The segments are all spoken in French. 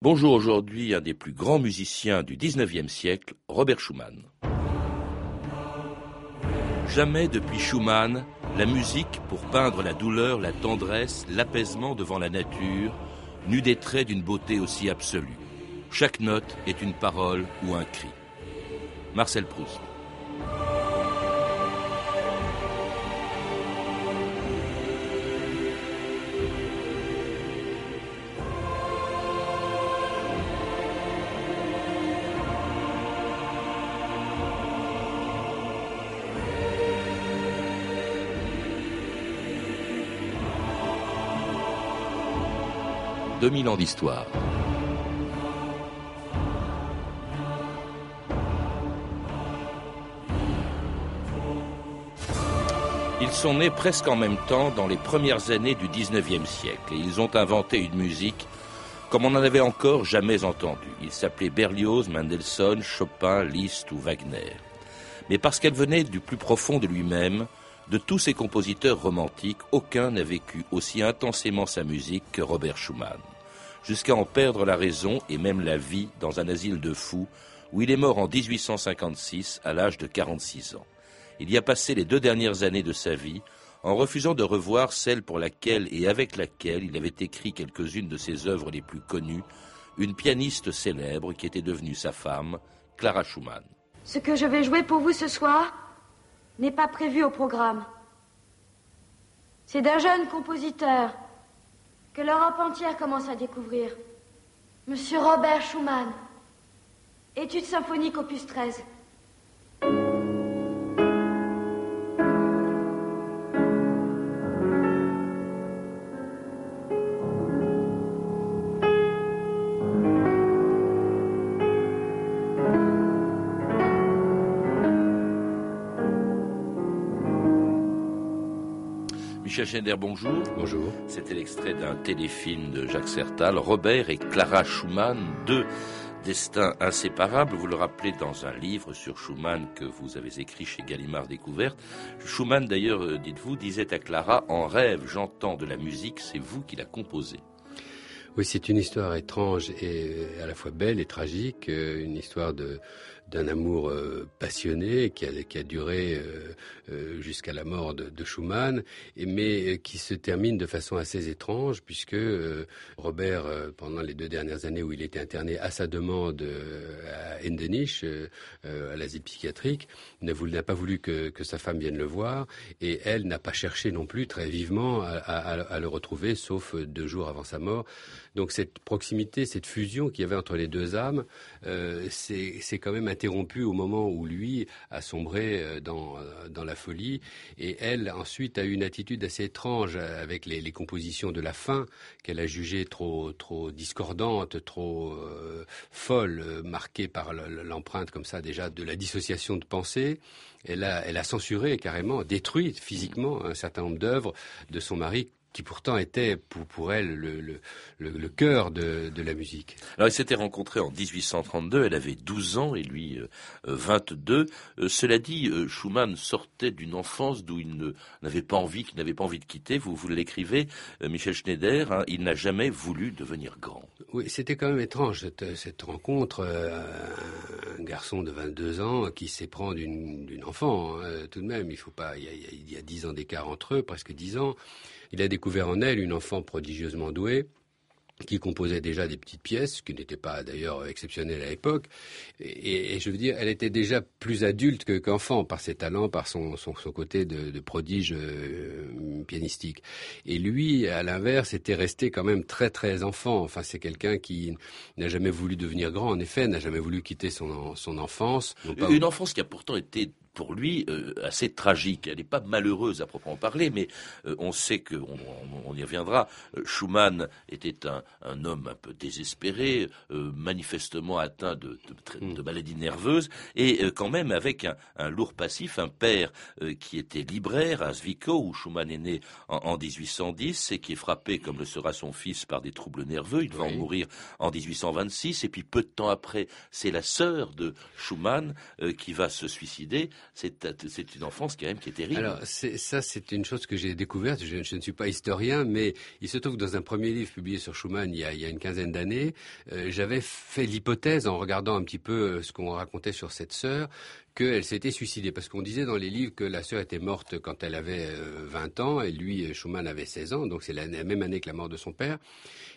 Bonjour aujourd'hui un des plus grands musiciens du XIXe siècle, Robert Schumann. Jamais depuis Schumann, la musique, pour peindre la douleur, la tendresse, l'apaisement devant la nature, n'eut des traits d'une beauté aussi absolue. Chaque note est une parole ou un cri. Marcel Proust. 2000 ans d'histoire. Ils sont nés presque en même temps dans les premières années du 19e siècle et ils ont inventé une musique comme on n'en avait encore jamais entendu. Ils s'appelaient Berlioz, Mendelssohn, Chopin, Liszt ou Wagner. Mais parce qu'elle venait du plus profond de lui-même, de tous ces compositeurs romantiques, aucun n'a vécu aussi intensément sa musique que Robert Schumann, jusqu'à en perdre la raison et même la vie dans un asile de fous, où il est mort en 1856 à l'âge de 46 ans. Il y a passé les deux dernières années de sa vie en refusant de revoir celle pour laquelle et avec laquelle il avait écrit quelques-unes de ses œuvres les plus connues, une pianiste célèbre qui était devenue sa femme, Clara Schumann. Ce que je vais jouer pour vous ce soir, n'est pas prévu au programme. C'est d'un jeune compositeur que l'Europe entière commence à découvrir. Monsieur Robert Schumann. Étude symphonique opus 13. Michel Schneider, bonjour. Bonjour. C'était l'extrait d'un téléfilm de Jacques Sertal, Robert et Clara Schumann, deux destins inséparables. Vous le rappelez dans un livre sur Schumann que vous avez écrit chez Gallimard Découverte. Schumann, d'ailleurs, euh, dites-vous, disait à Clara, en rêve, j'entends de la musique, c'est vous qui la composez. Oui, c'est une histoire étrange et à la fois belle et tragique, euh, une histoire de d'un amour euh, passionné qui a, duré euh, euh, jusqu'à la mort de, Schumann, mais qui se termine de façon assez étrange puisque Robert, pendant les deux dernières années où il était interné à sa demande à Endenich, à l'asile psychiatrique, n'a pas voulu que, que, sa femme vienne le voir, et elle n'a pas cherché non plus très vivement à le retrouver, sauf deux jours avant sa mort. Donc cette proximité, cette fusion qu'il y avait entre les deux âmes, euh, c'est quand même interrompu au moment où lui a sombré euh, dans, euh, dans la folie et elle ensuite a eu une attitude assez étrange avec les, compositions de la fin qu'elle a jugées trop trop discordantes, trop euh, folles, marquées par l'empreinte comme ça déjà de la dissociation de pensée. Elle a, elle a censuré carrément, détruit physiquement un certain nombre d'œuvres de son mari qui pourtant était pour, pour elle le, le, le, le cœur de, de, la musique. Alors ils s'étaient rencontrés en 1832, elle avait 12 ans et lui euh, 22. Euh, cela dit, euh, Schumann sortait d'une enfance d'où il n'avait pas envie, qu'il n'avait pas envie de quitter. Vous, vous l'écrivez, euh, Michel Schneider, hein, il n'a jamais voulu devenir grand. Oui, c'était quand même étrange cette, cette rencontre. un garçon de 22 ans qui s'éprend d'une enfant, hein, tout de même. Il faut pas, il y a, il y a 10 ans d'écart entre eux, presque 10 ans. Il a découvert en elle une enfant prodigieusement douée qui composait déjà des petites pièces, ce qui n'était pas d'ailleurs exceptionnel à l'époque. Et, et, je veux dire, elle était déjà plus adulte qu'enfant par ses talents, par son, son, son côté de, de prodige euh, pianistique. Et lui, à l'inverse, était resté quand même très très enfant. Enfin, c'est quelqu'un qui n'a jamais voulu devenir grand, en effet, n'a jamais voulu quitter son, son enfance. Une enfance qui a pourtant été pour lui euh, assez tragique. Elle n'est pas malheureuse à proprement parler, mais euh, on sait que, on, on, y reviendra, euh, Schumann était un, un, homme un peu désespéré, euh, manifestement atteint de, de, de, maladies nerveuses, et euh, quand même avec un, un, lourd passif, un père euh, qui était libraire à Zwickau, où Schumann est né en, en, 1810, et qui est frappé, comme le sera son fils, par des troubles nerveux. Il va oui. en mourir en 1826, et puis peu de temps après, c'est la sœur de Schumann qui va se suicider c'est une enfance quand même qui est terrible. Alors ça, c'est une chose que j'ai découverte. Je, ne suis pas historien, mais il se trouve que dans un premier livre publié sur Schumann il y a, une quinzaine d'années, euh, j'avais fait l'hypothèse en regardant un petit peu euh, ce qu'on racontait sur cette sœur qu'elle s'était suicidée. Parce qu'on disait dans les livres que la sœur était morte quand elle avait 20 ans et lui, Schumann, avait 16 ans, donc c'est la même année que la mort de son père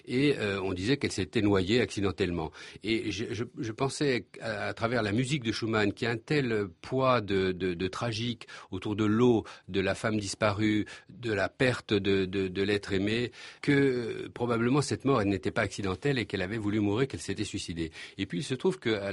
et euh, on disait qu'elle s'était noyée accidentellement. Et je, pensais à, travers la musique de Schumann, qui a un tel poids de, de, tragique autour de l'eau, de la femme disparue, de la perte de, de l'être aimé, que euh, probablement cette mort, elle n'était pas accidentelle et qu'elle avait voulu mourir, qu'elle s'était suicidée. Et puis il se trouve qu'à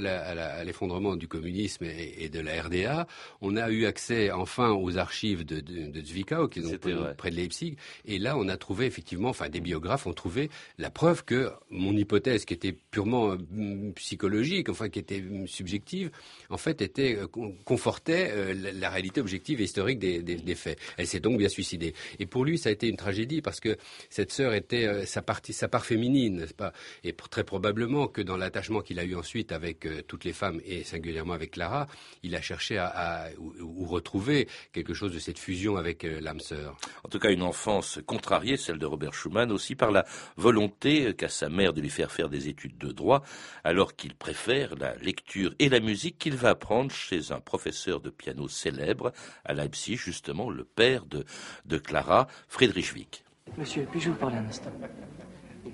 l'effondrement du communisme et, et, de la RDA, on a eu accès enfin aux archives de, de, de Zwickau, qui sont près de Leipzig, et là on a trouvé effectivement, enfin des biographes ont trouvé la preuve que mon hypothèse, qui était purement euh, psychologique, enfin qui était euh, subjective, en fait, était euh, confortait la, réalité objective et historique des, des, faits. Elle s'est donc bien suicidée. Et pour lui, ça a été une tragédie parce que cette sœur était sa partie, sa part féminine, n'est-ce pas? Et très probablement que dans l'attachement qu'il a eu ensuite avec toutes les femmes et singulièrement avec Clara, il a cherché à, à ou, retrouver quelque chose de cette fusion avec l'âme sœur. En tout cas, une enfance contrariée, celle de Robert Schumann, aussi par la volonté qu'à sa mère de lui faire faire des études de droit, alors qu'il préfère la lecture et la musique qu'il va apprendre chez un professeur de piano célèbre à Leipzig, justement le père de, de Clara, Friedrich Wick. Monsieur, puis-je vous parler un instant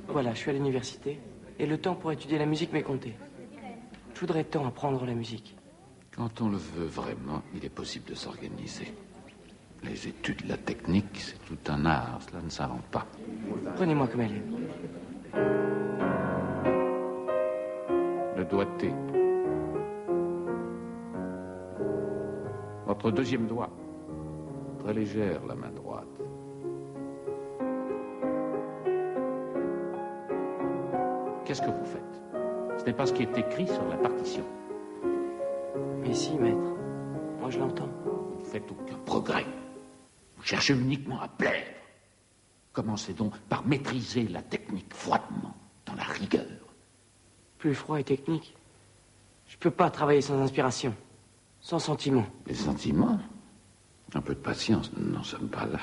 Voilà, je suis à l'université et le temps pour étudier la musique m'est compté. Je voudrais tant apprendre la musique. Quand on le veut vraiment, il est possible de s'organiser. Les études, la technique, c'est tout un art, cela ne s'invente pas. Prenez-moi comme elle est. Le doigté. Votre deuxième doigt. Très légère, la main droite. Qu'est-ce que vous faites? Ce n'est pas ce qui est écrit sur la partition. Mais si, maître. Moi, je l'entends. Vous ne faites aucun progrès. Cherchez uniquement à plaire. Commencez donc par maîtriser la technique froidement, dans la rigueur. Plus froid et technique. Je peux pas travailler sans inspiration, sans sentiment. Les sentiments? Un peu de patience, nous n'en sommes pas là.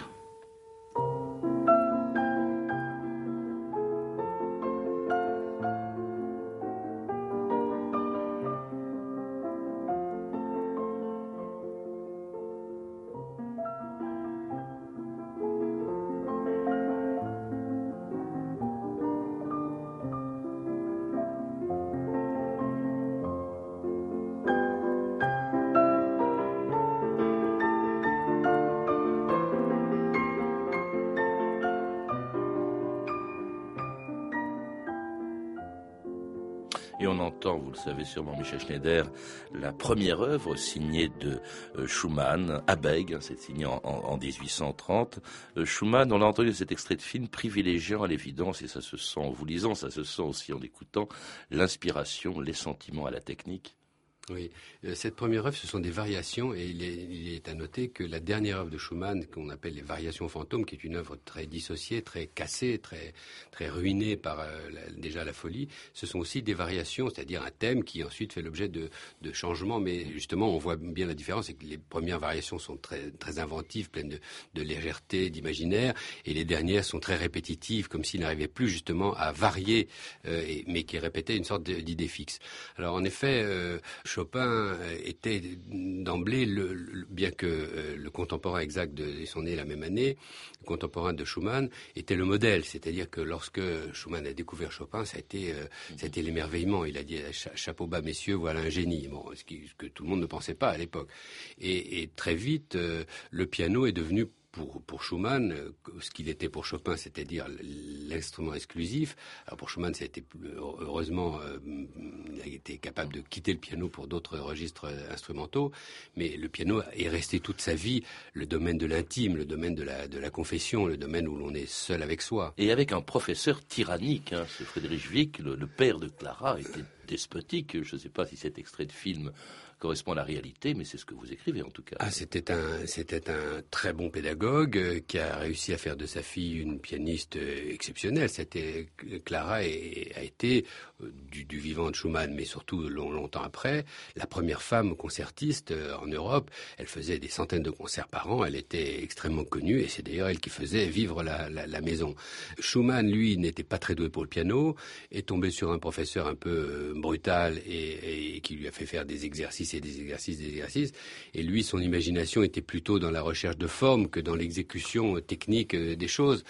Savez sûrement, Michel Schneider, la première œuvre signée de euh, Schumann, Abeg, hein, c'est signé en, 1830. Euh, Schumann, on l'a entendu cet extrait de film, privilégiant à l'évidence, et ça se sent en vous lisant, ça se sent aussi en écoutant, l'inspiration, les sentiments à la technique. Oui, euh, cette première œuvre, ce sont des variations, et il est, à noter que la dernière œuvre de Schumann, qu'on appelle les Variations fantômes, qui est une œuvre très dissociée, très cassée, très très ruinée par euh, déjà la folie, ce sont aussi des variations, c'est-à-dire un thème qui ensuite fait l'objet de, changements. Mais justement, on voit bien la différence, c'est que les premières variations sont très très inventives, pleines de, légèreté, d'imaginaire, et les dernières sont très répétitives, comme s'il n'arrivait plus justement à varier, euh, mais qui répétaient une sorte d'idée fixe. Alors en effet, Chopin euh, était d'emblée, bien que euh, le contemporain exact de son nés la même année, le contemporain de Schumann était le modèle. C'est-à-dire que lorsque Schumann a découvert Chopin, ça a été, euh, l'émerveillement. Il a dit chapeau bas, messieurs, voilà un génie. Bon, ce, que tout le monde ne pensait pas à l'époque. Et, très vite, le piano est devenu pour, Schumann, euh, ce qu'il était pour Chopin, c'est-à-dire l'instrument exclusif. Alors pour Schumann, ça a été heureusement, euh, il a été capable de quitter le piano pour d'autres registres instrumentaux, mais le piano est resté toute sa vie le domaine de l'intime, le domaine de la, confession, le domaine où l'on est seul avec soi. Et avec un professeur tyrannique, hein, ce Friedrich Wick, le, père de Clara, était despotique. Je ne sais pas si cet extrait de film correspond à la réalité, mais c'est ce que vous écrivez en tout cas. Ah, c'était un, c'était un très bon pédagogue euh, qui a réussi à faire de sa fille une pianiste euh, exceptionnelle. C'était Clara a été euh, du, vivant de Schumann, mais surtout longtemps après, la première femme concertiste en Europe. Elle faisait des centaines de concerts par an. Elle était extrêmement connue et c'est d'ailleurs elle qui faisait vivre la, maison. Schumann, lui, n'était pas très doué pour le piano, est tombé sur un professeur un peu brutal et, et qui lui a fait faire des exercices des exercices, des exercices. Et lui, son imagination était plutôt dans la recherche de forme que dans l'exécution technique euh, des choses.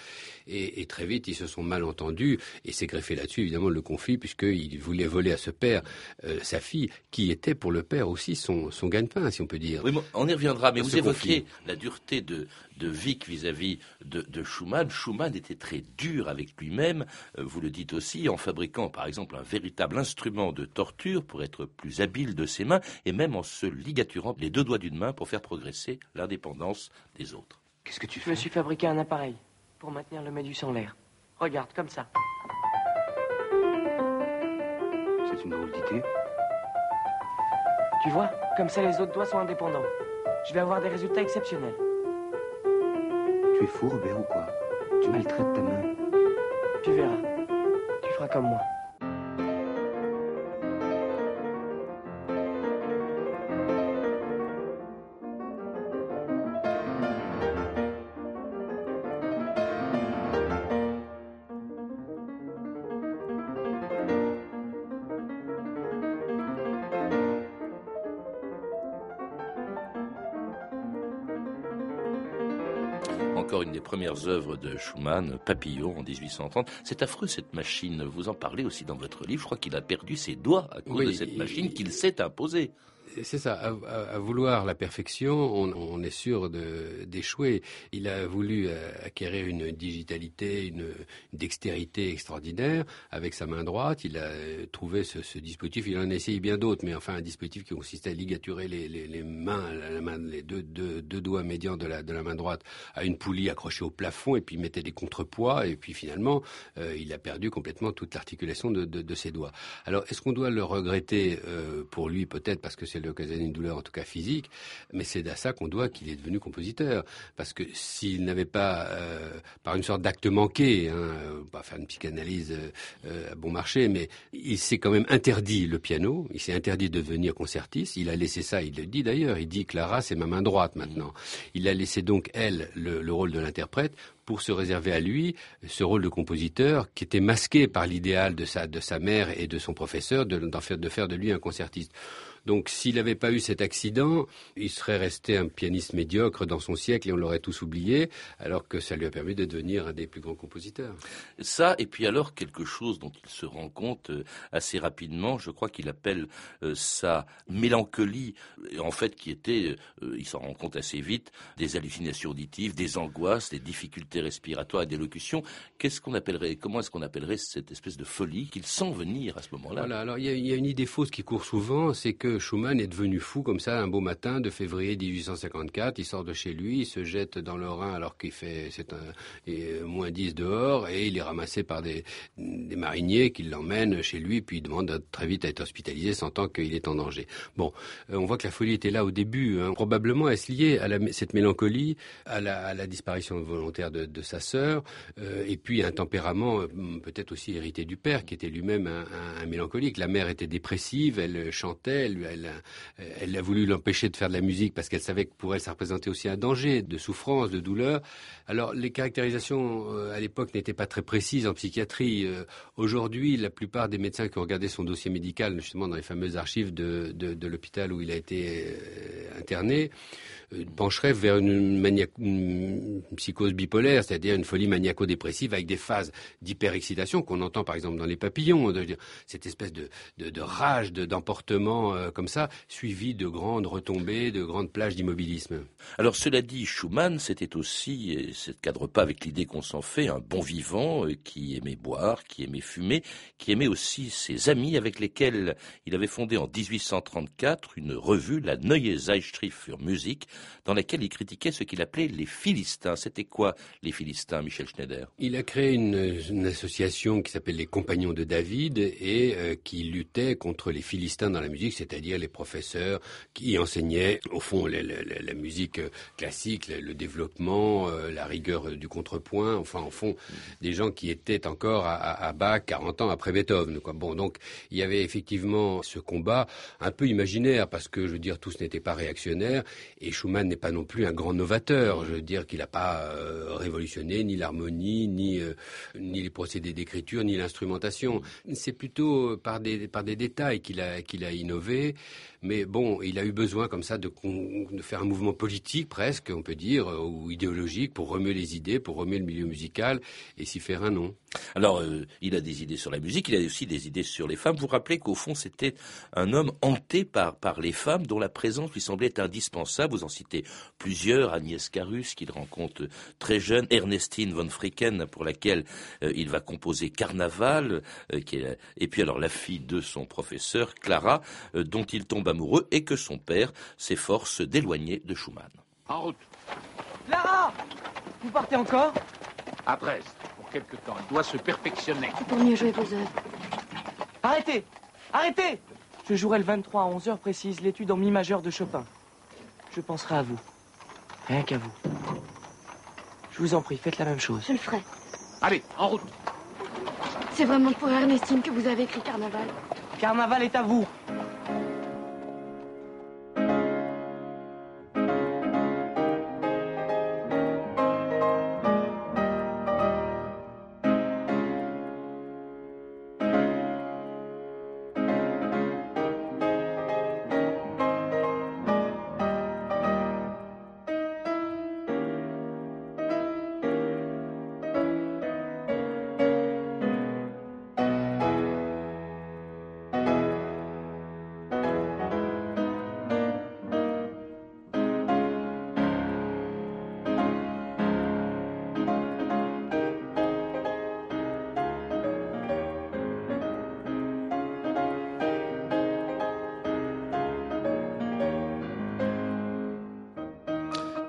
Et, très vite, ils se sont mal entendus. Et s'est greffé là-dessus, évidemment, le conflit, puisqu'il voulait voler à ce père euh, sa fille, qui était pour le père aussi son, son gagne-pain, si on peut dire. Oui, on y reviendra. Mais vous évoquiez la dureté de, de Vic vis-à-vis de, de, Schumann. Schumann était très dur avec lui-même. Euh, vous le dites aussi, en fabriquant, par exemple, un véritable instrument de torture pour être plus habile de ses mains. Et même en se ligaturant les deux doigts d'une main pour faire progresser l'indépendance des autres. Qu'est-ce que tu fais Je me suis fabriqué un appareil pour maintenir le médus en l'air. Regarde, comme ça. C'est une drôle d'idée. Tu vois, comme ça les autres doigts sont indépendants. Je vais avoir des résultats exceptionnels. Tu es fou, Robert, ou quoi? Tu maltraites ta main. Tu verras. Tu feras comme moi. Premières œuvres de Schumann, Papillon en 1830. C'est affreux cette machine. Vous en parlez aussi dans votre livre. Je crois qu'il a perdu ses doigts à cause de cette machine qu'il s'est imposée c'est ça, à, vouloir la perfection, on, est sûr d'échouer. Il a voulu euh, acquérir une digitalité, une, dextérité extraordinaire avec sa main droite. Il a euh, trouvé ce, dispositif. Il en a essayé bien d'autres, mais enfin un dispositif qui consistait à ligaturer les, mains, les deux, doigts médians de la, main droite à une poulie accrochée au plafond, et puis mettait des contrepoids, et puis finalement, euh, il a perdu complètement toute l'articulation de, ses doigts. Alors, est-ce qu'on doit le regretter pour lui peut-être parce que c'est occasionner une douleur, en tout cas physique, mais c'est à ça qu'on doit qu'il est devenu compositeur. Parce que s'il n'avait pas, euh, par une sorte d'acte manqué, hein, euh, pas faire une psychanalyse euh, à bon marché, mais il s'est quand même interdit le piano, il s'est interdit de devenir concertiste, il a laissé ça, il le dit d'ailleurs, il dit Clara c'est ma main droite maintenant. Il a laissé donc elle le rôle de l'interprète pour se réserver à lui ce rôle de compositeur qui était masqué par l'idéal de sa, de sa mère et de son professeur de, faire, de faire de lui un concertiste. Donc s'il n'avait pas eu cet accident, il serait resté un pianiste médiocre dans son siècle et on l'aurait tous oublié, alors que ça lui a permis de devenir un des plus grands compositeurs. Ça, et puis alors quelque chose dont il se rend compte euh, assez rapidement, je crois qu'il appelle euh, sa mélancolie, en fait qui était, euh, il s'en rend compte assez vite, des hallucinations auditives, des angoisses, des difficultés respiratoires et d'élocution. Qu'est-ce qu'on appellerait, comment est-ce qu'on appellerait cette espèce de folie qu'il sent venir à ce moment-là? Voilà, alors il y, a une idée fausse qui court souvent, c'est que Schumann est devenu fou comme ça un beau matin de février 1854. Il sort de chez lui, il se jette dans le Rhin alors qu'il fait c'est un moins 10 dehors et il est ramassé par des, des mariniers qui l'emmènent chez lui puis il demande très vite à être hospitalisé sentant qu'il est en danger. Bon, euh, on voit que la folie était là au début. Hein. Probablement est-ce lié à cette mélancolie, à la, disparition volontaire de, sa sœur euh, et puis un tempérament euh, peut-être aussi hérité du père qui était lui-même un, mélancolique. La mère était dépressive, elle chantait, elle elle, a voulu l'empêcher de faire de la musique parce qu'elle savait que pour elle, ça représentait aussi un danger de souffrance, de douleur. Alors, les caractérisations euh, à l'époque n'étaient pas très précises en psychiatrie. Euh, aujourd'hui, la plupart des médecins qui ont regardé son dossier médical, justement dans les fameuses archives de, l'hôpital où il a été euh, interné, pencheraient vers une, psychose bipolaire, c'est-à-dire une folie maniaco-dépressive avec des phases d'hyperexcitation qu'on entend par exemple dans les papillons, cette espèce de, rage, d'emportement comme ça, suivi de grandes retombées, de grandes plages d'immobilisme. Alors cela dit, Schumann, c'était aussi, et ça ne cadre pas avec l'idée qu'on s'en fait, un bon vivant euh, qui aimait boire, qui aimait fumer, qui aimait aussi ses amis avec lesquels il avait fondé en 1834 une revue, la Neue Zeitschrift für Musik, dans laquelle il critiquait ce qu'il appelait les Philistins. C'était quoi les Philistins, Michel Schneider? Il a créé une, association qui s'appelle les Compagnons de David et euh, qui luttait contre les Philistins dans la musique, c'est-à-dire les professeurs qui enseignaient au fond la, musique classique, le, développement, euh, la rigueur du contrepoint, enfin en fond des gens qui étaient encore à, Bach 40 ans après Beethoven. Bon, donc il y avait effectivement ce combat un peu imaginaire parce que je veux dire tous n'étaient pas réactionnaires et n'est pas non plus un grand novateur. Je veux dire qu'il n'a pas euh, révolutionné ni l'harmonie, ni euh, ni les procédés d'écriture, ni l'instrumentation. C'est plutôt par des par des détails qu'il a qu'il a innové. Mais bon, il a eu besoin comme ça de, faire un mouvement politique presque, on peut dire, euh, ou idéologique pour remuer les idées, pour remuer le milieu musical et s'y faire un nom. Alors, euh, il a des idées sur la musique, il a aussi des idées sur les femmes. Vous vous rappelez qu'au fond, c'était un homme hanté par, par les femmes dont la présence lui semblait indispensable. Vous en citez plusieurs, Agnès Carus, qu'il rencontre très jeune, Ernestine von Fricken, pour laquelle euh, il va composer Carnaval, qui est, et puis alors la fille de son professeur, Clara, dont il tombe amoureux et que son père s'efforce d'éloigner de Schumann. En route. Clara Vous partez encore? À Brest, pour quelque temps. Il doit se perfectionner. C'est pour mieux jouer vos œuvres. Arrêtez Arrêtez Je jouerai le 23 à 11h précise l'étude en mi majeur de Chopin. Je penserai à vous. Rien qu'à vous. Je vous en prie, faites la même chose. Je le ferai. Allez, en route. C'est vraiment pour Ernestine que vous avez écrit Carnaval. Carnaval est à vous.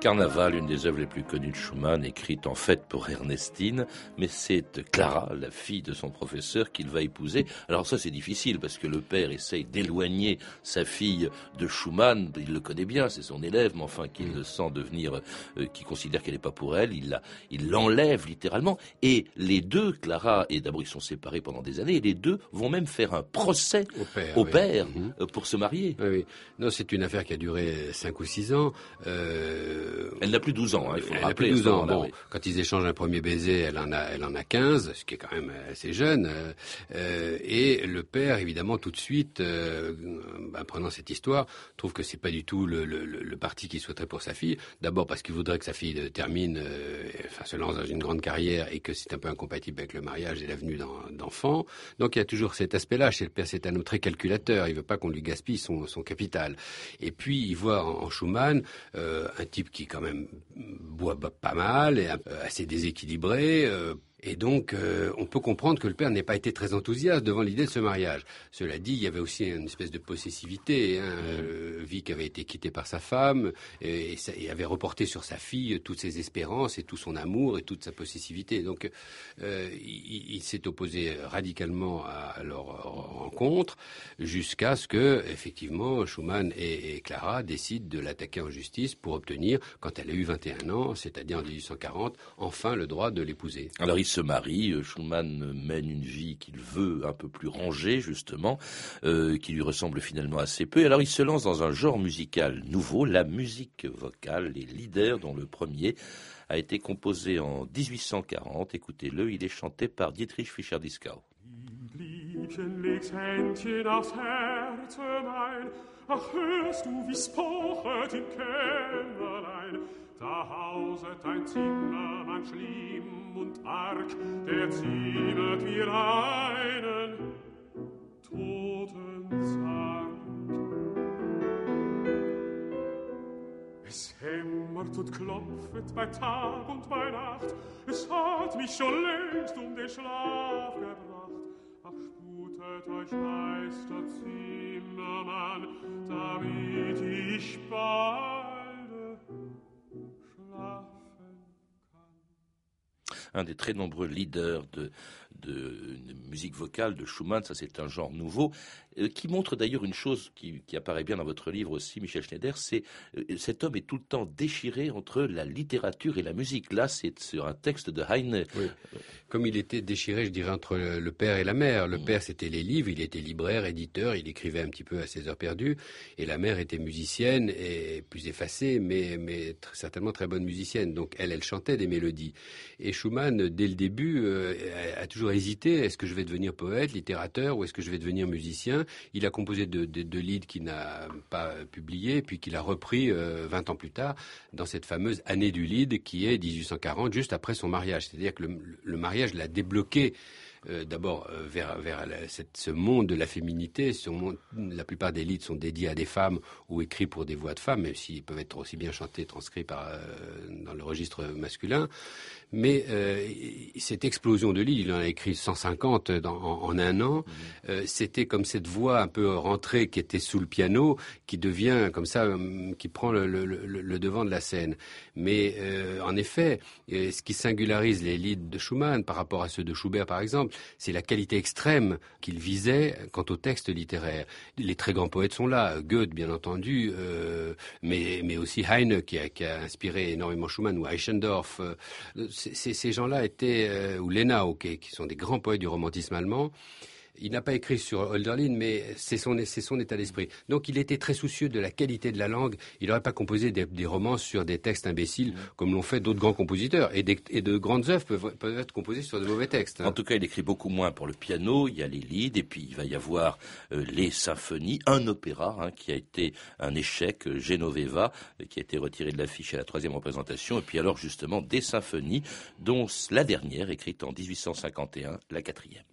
Carnaval, une des œuvres les plus connues de Schumann, écrite en fait pour Ernestine, mais c'est Clara, la fille de son professeur, qu'il va épouser. Alors ça c'est difficile parce que le père essaye d'éloigner sa fille de Schumann, il le connaît bien, c'est son élève, mais enfin qu'il le sent devenir, euh, qui considère qu'elle n'est pas pour elle, il il l'enlève littéralement. Et les deux, Clara et d'abord ils sont séparés pendant des années, et les deux vont même faire un procès au père, mhm. euh, pour se marier. Oui, oui. Non, c'est une affaire qui a duré cinq ou six ans. Euh, elle n'a plus 12 ans, hein, il faut elle rappeler. Plus 12 ans. Bon, quand ils échangent un premier baiser, elle en a, elle en a 15, ce qui est quand même assez jeune. Euh, et le père, évidemment, tout de suite, euh, ben, prenant cette histoire, trouve que c'est pas du tout le, le, le, parti qu'il souhaiterait pour sa fille. D'abord parce qu'il voudrait que sa fille termine, enfin, se lance dans une grande carrière et que c'est un peu incompatible avec le mariage et l'avenue d'enfants. Donc il y a toujours cet aspect-là. Chez le père, c'est un homme très calculateur. Il veut pas qu'on lui gaspille son, son capital. Et puis il voit en, en Schumann un type qui quand même boit pas mal et assez déséquilibré, euh, et donc, euh, on peut comprendre que le père n'ait pas été très enthousiaste devant l'idée de ce mariage. Cela dit, il y avait aussi une espèce de possessivité. Hein. Euh, Vic avait été quitté par sa femme et, et, avait reporté sur sa fille toutes ses espérances et tout son amour et toute sa possessivité. Donc, euh, il, il s'est opposé radicalement à leur rencontre jusqu'à ce que, effectivement, Schumann et, et Clara décident de l'attaquer en justice pour obtenir, quand elle a eu 21 ans, c'est-à-dire en 1840, enfin le droit de l'épouser. Alors, se marie. Euh, Schumann mène une vie qu'il veut un peu plus rangée, justement, euh, qui lui ressemble finalement assez peu. Alors il se lance dans un genre musical nouveau, la musique vocale, les leaders, dont le premier a été composé en 1840. Écoutez-le, il est chanté par Dietrich Fischer-Dieskau. Da hauset ein Zimmermann schlimm und arg, der ziemet wie einen toten Sarg. Es hämmert und klopfet bei Tag und bei Nacht, es hat mich schon längst um den Schlaf gebracht. Ach, sputet euch Meister Zimmermann, damit ich balde un des très nombreux leaders de, musique vocale de Schumann, ça c'est un genre nouveau, qui montre d'ailleurs une chose qui, qui, apparaît bien dans votre livre aussi, Michel Schneider, c'est euh, cet homme est tout le temps déchiré entre la littérature et la musique. Là, c'est sur un texte de Heine. Oui. Comme il était déchiré, je dirais, entre le, père et la mère. Le mmh. père, c'était les livres, il était libraire, éditeur, il écrivait un petit peu à ses heures perdues, et la mère était musicienne et plus effacée, mais, mais certainement très bonne musicienne. Donc elle, elle chantait des mélodies. Et Schumann, dès le début, euh, a, a toujours hésité, est-ce que je vais devenir poète, littérateur, ou est-ce que je vais devenir musicien? Il a composé de, de, leads qu'il n'a pas publié, puis qu'il a repris euh, 20 ans plus tard dans cette fameuse année du lead qui est 1840, juste après son mariage. C'est-à-dire que le, mariage l'a débloqué euh, d'abord euh, vers, vers ce monde de la féminité. La plupart des leads sont dédiés à des femmes ou écrits pour des voix de femmes, même s'ils peuvent être aussi bien chantés, transcrits euh, dans le registre masculin. Mais euh, cette explosion de leads, il en a écrit 150 dans, en, en, un an. Mmh. Euh, C'était comme cette voix un peu rentrée qui était sous le piano, qui devient comme ça, qui prend le, le, le, le devant de la scène. Mais euh, en effet, ce qui singularise les leads de Schumann par rapport à ceux de Schubert, par exemple, c'est la qualité extrême qu'il visait quant au texte littéraire. Les très grands poètes sont là, Goethe bien entendu, euh, mais, mais aussi Heine qui a, qui a, inspiré énormément Schumann ou Eichendorff. Ces gens-là étaient, euh, ou Lenau, qui sont des grands poètes du romantisme allemand. Il n'a pas écrit sur Hölderlin, mais c'est son, son état d'esprit. Donc il était très soucieux de la qualité de la langue. Il n'aurait pas composé des, des, romans sur des textes imbéciles, mmh. comme l'ont fait d'autres grands compositeurs. Et, des, et, de grandes œuvres peuvent, peuvent, être composées sur de mauvais textes. Hein. En tout cas, il écrit beaucoup moins pour le piano. Il y a les leads, et puis il va y avoir euh, les symphonies, un opéra hein, qui a été un échec, euh, Genoveva, euh, qui a été retiré de l'affiche à la troisième représentation. Et puis alors justement des symphonies, dont la dernière, écrite en 1851, la quatrième.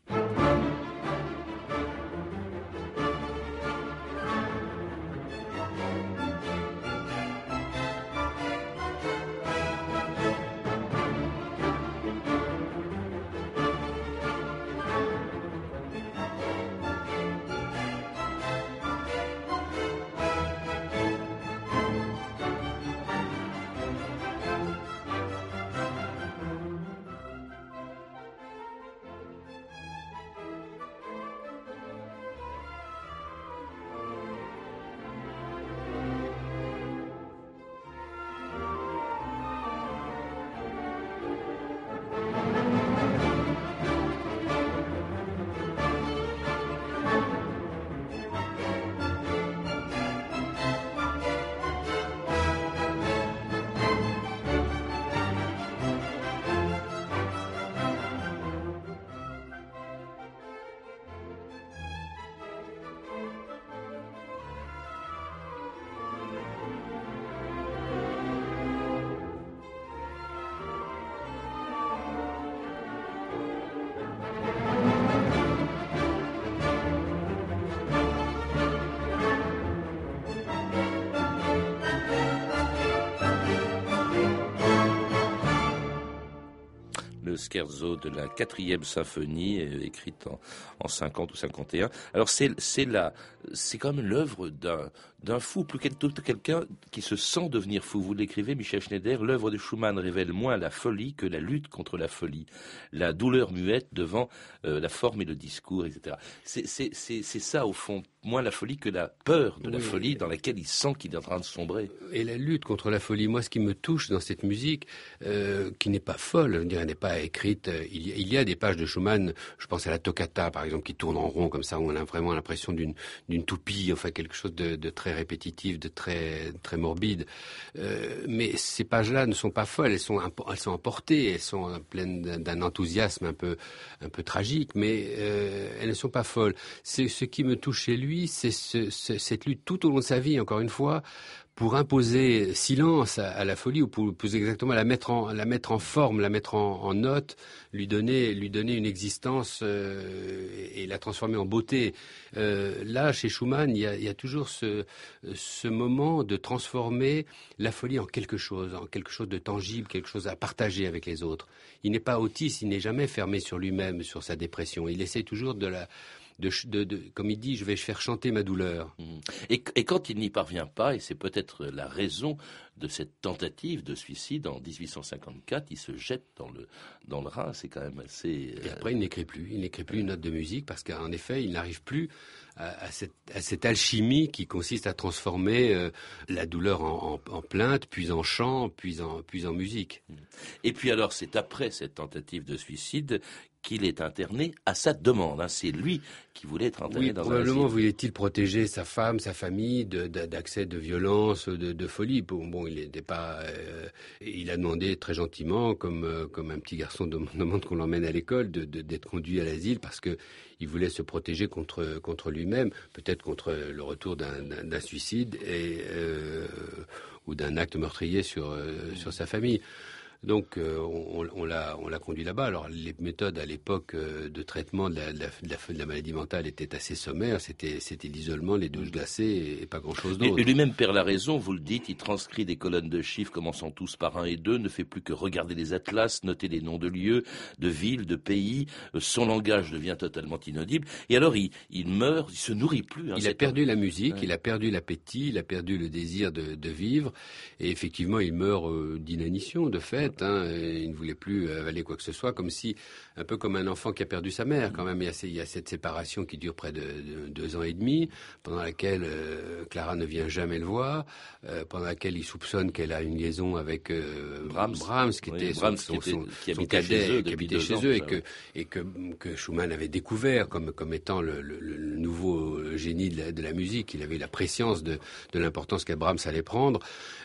De la quatrième symphonie, euh, écrite en, en 50 ou 51. Alors c'est c'est c'est quand même l'œuvre d'un d'un fou, plus quelqu'un qui se sent devenir fou. Vous l'écrivez, Michel Schneider, l'œuvre de Schumann révèle moins la folie que la lutte contre la folie, la douleur muette devant euh, la forme et le discours, etc. C'est ça, au fond, moins la folie que la peur de la oui. folie dans laquelle il sent qu'il est en train de sombrer. Et la lutte contre la folie, moi, ce qui me touche dans cette musique, euh, qui n'est pas folle, je dirais, n'est pas écrite, euh, il y, a, il y, a, des pages de Schumann, je pense à la toccata, par exemple, qui tourne en rond comme ça, où on a vraiment l'impression d'une toupie, enfin quelque chose de, de très répétitif, de très très morbide. Euh, mais ces pages-là ne sont pas folles, elles sont elles sont emportées, elles sont pleines d'un enthousiasme un peu un peu tragique, mais euh, elles ne sont pas folles. C'est ce qui me touche chez lui, c'est ce, ce, cette lutte tout au long de sa vie, encore une fois, pour imposer silence à, la folie ou pour plus exactement la mettre en la mettre en forme, la mettre en, note, lui donner lui donner une existence euh, et la transformer en beauté. Euh, là, chez Schumann, il y a, il y a toujours ce ce moment de transformer la folie en quelque chose, en quelque chose de tangible, quelque chose à partager avec les autres. Il n'est pas autiste, il n'est jamais fermé sur lui-même, sur sa dépression. Il essaie toujours de la de, comme il dit, je vais faire chanter ma douleur. Mmh. Et, et, quand il n'y parvient pas, et c'est peut-être la raison de cette tentative de suicide en 1854, il se jette dans le, dans le Rhin. C'est quand même assez. Et après, il n'écrit plus. Il n'écrit plus une note de musique parce qu'en effet, il n'arrive plus à, cette, à, cette, alchimie qui consiste à transformer euh, la douleur en, en, en, plainte, puis en chant, puis en, puis en musique. Et puis alors, c'est après cette tentative de suicide qu'il est interné à sa demande. Hein. C'est lui qui voulait être interné oui, dans probablement voulait-il protéger sa femme, sa famille d'accès de, de, violence, de, de, folie? Bon, bon il n'était pas. Euh, il a demandé très gentiment, comme euh, comme un petit garçon demande qu'on l'emmène à l'école, d'être conduit à l'asile parce que il voulait se protéger contre contre lui-même, peut-être contre le retour d'un suicide et euh, ou d'un acte meurtrier sur sur sa famille. Donc euh, on, on l'a conduit là-bas. Alors les méthodes à l'époque euh, de traitement de la, de, la, de la, maladie mentale étaient assez sommaires. C'était l'isolement, les douches glacées et, pas grand-chose d'autre. Et lui-même perd la raison, vous le dites, il transcrit des colonnes de chiffres commençant tous par un et deux, ne fait plus que regarder les atlas, noter les noms de lieux, de villes, de pays. Euh, son langage devient totalement inaudible. Et alors il, il meurt, il se nourrit plus. Hein, il a perdu la musique, il a perdu l'appétit, il a perdu le désir de, de, vivre. Et effectivement, il meurt d'inanition, de fait. Hein, il ne voulait plus avaler quoi que ce soit, comme si, un peu comme un enfant qui a perdu sa mère, quand même. Il y a, il y a cette séparation qui dure près de, de, deux ans et demi, pendant laquelle euh, Clara ne vient jamais le voir, euh, pendant laquelle il soupçonne qu'elle a une liaison avec euh, Brahms, Brahms, qui était son, son, son, qui habitait chez eux, qui habitait chez eux, et que et que, que Schumann avait découvert comme comme étant le, le, le nouveau génie de la, de la, musique. Il avait la préscience de, de l'importance que Brahms allait prendre.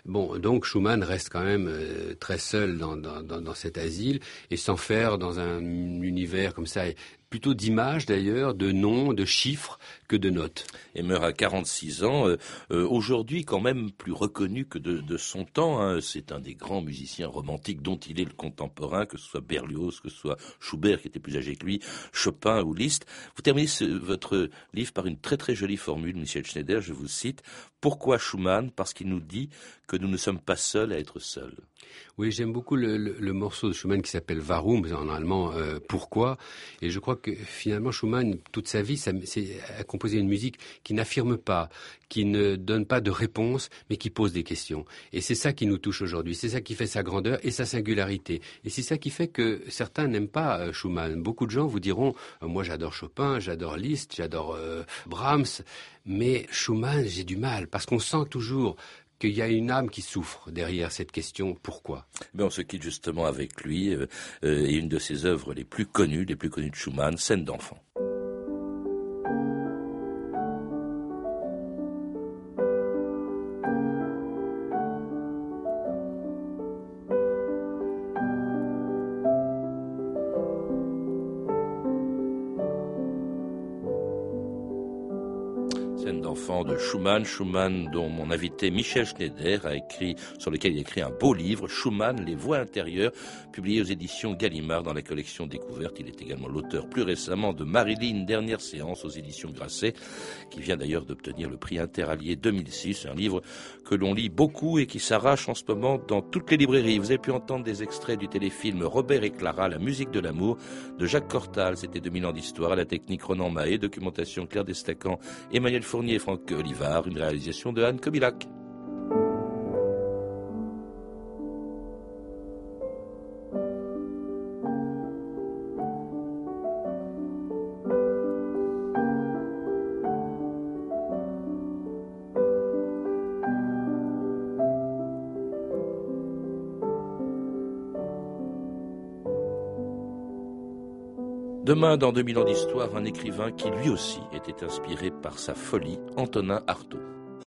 Bon, donc Schumann reste quand même euh, très seul dans, cet asile et s'enferme dans un univers comme ça plutôt d'images d'ailleurs, de noms, de chiffres que de notes. Et meurt à 46 ans, euh, euh, aujourd'hui quand même plus reconnu que de, de son temps. Hein. C'est un des grands musiciens romantiques dont il est le contemporain, que ce soit Berlioz, que ce soit Schubert qui était plus âgé que lui, Chopin ou Liszt. Vous terminez ce, votre livre par une très très jolie formule, Michel Schneider, je vous cite. Pourquoi Schumann? Parce qu'il nous dit que nous ne sommes pas seuls à être seuls. Oui, j'aime beaucoup le, le, le, morceau de Schumann qui s'appelle Warum, en allemand euh, Pourquoi? Et je crois que finalement Schumann, toute sa vie, a composé une musique qui n'affirme pas, qui ne donne pas de réponse, mais qui pose des questions. Et c'est ça qui nous touche aujourd'hui. C'est ça qui fait sa grandeur et sa singularité. Et c'est ça qui fait que certains n'aiment pas euh, Schumann. Beaucoup de gens vous diront, euh, moi j'adore Chopin, j'adore Liszt, j'adore euh, Brahms, mais Schumann, j'ai du mal parce qu'on sent toujours qu'il y a une âme qui souffre derrière cette question pourquoi? Mais On se quitte justement avec lui euh, euh, et une de ses œuvres les plus connues, les plus connues de Schumann, Scène d'enfant. De Schumann, Schumann dont mon invité Michel Schneider a écrit, sur lequel il a écrit un beau livre, Schumann, Les voix intérieures, publié aux éditions Gallimard dans la collection Découverte. Il est également l'auteur plus récemment de Marilyn, dernière séance aux éditions Grasset, qui vient d'ailleurs d'obtenir le prix Interallié 2006, un livre que l'on lit beaucoup et qui s'arrache en ce moment dans toutes les librairies. Vous avez pu entendre des extraits du téléfilm Robert et Clara, la musique de l'amour de Jacques Cortal. C'était 2000 ans d'histoire à la technique Ronan Mahé, documentation Claire Destacan, Emmanuel Fournier et Franck Une réalisation de Anne Kobilac. Demain, dans 2000 ans d'histoire, un écrivain qui lui aussi était inspiré par sa folie, Antonin Artaud.